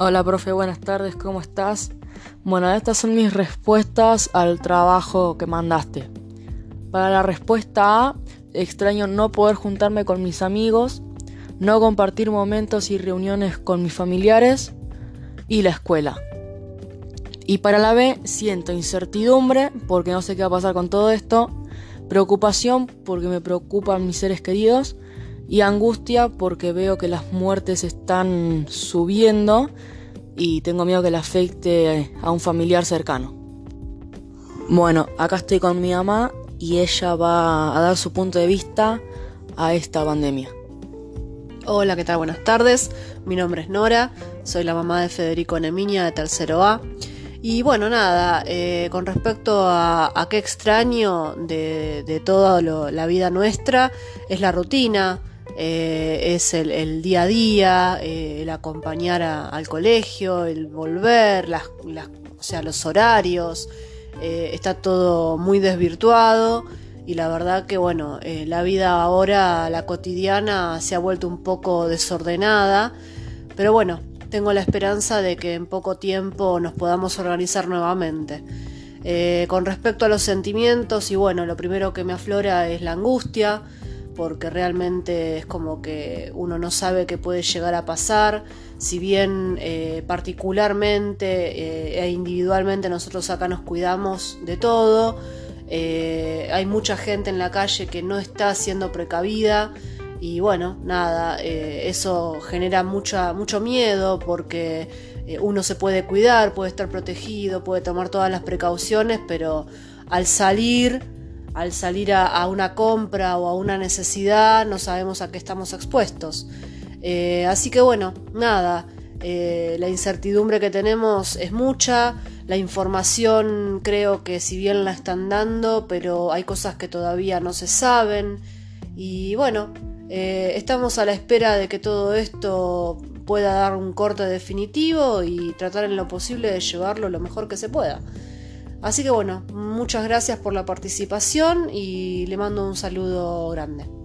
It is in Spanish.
Hola, profe, buenas tardes, ¿cómo estás? Bueno, estas son mis respuestas al trabajo que mandaste. Para la respuesta A, extraño no poder juntarme con mis amigos, no compartir momentos y reuniones con mis familiares y la escuela. Y para la B, siento incertidumbre porque no sé qué va a pasar con todo esto, preocupación porque me preocupan mis seres queridos y angustia porque veo que las muertes están subiendo y tengo miedo que le afecte a un familiar cercano. Bueno, acá estoy con mi mamá y ella va a dar su punto de vista a esta pandemia. Hola, ¿qué tal? Buenas tardes. Mi nombre es Nora, soy la mamá de Federico Nemiña de Tercero A. Y bueno, nada, eh, con respecto a, qué extraño de, de toda la vida nuestra, es la rutina, eh, es el, día a día, eh, el acompañar al colegio, el volver, las, o sea, los horarios, eh, está todo muy desvirtuado y la verdad que bueno, la vida ahora, la cotidiana, se ha vuelto un poco desordenada, pero bueno, tengo la esperanza de que en poco tiempo nos podamos organizar nuevamente. con respecto a los sentimientos, y bueno, lo primero que me aflora es la angustia, porque realmente es como que uno no sabe qué puede llegar a pasar, si bien eh, particularmente eh, e individualmente nosotros acá nos cuidamos de todo, eh, hay mucha gente en la calle que no está siendo precavida y bueno, nada, eso genera mucha, mucho miedo porque uno se puede cuidar, puede estar protegido, puede tomar todas las precauciones, pero al salir al salir a, una compra o a una necesidad no sabemos a qué estamos expuestos. Eh, así que bueno, nada, eh, la incertidumbre que tenemos es mucha, la información creo que si bien la están dando, pero hay cosas que todavía no se saben y bueno, eh, estamos a la espera de que todo esto pueda dar un corte definitivo y tratar en lo posible de llevarlo lo mejor que se pueda. Así que bueno, muchas gracias por la participación y le mando un saludo grande.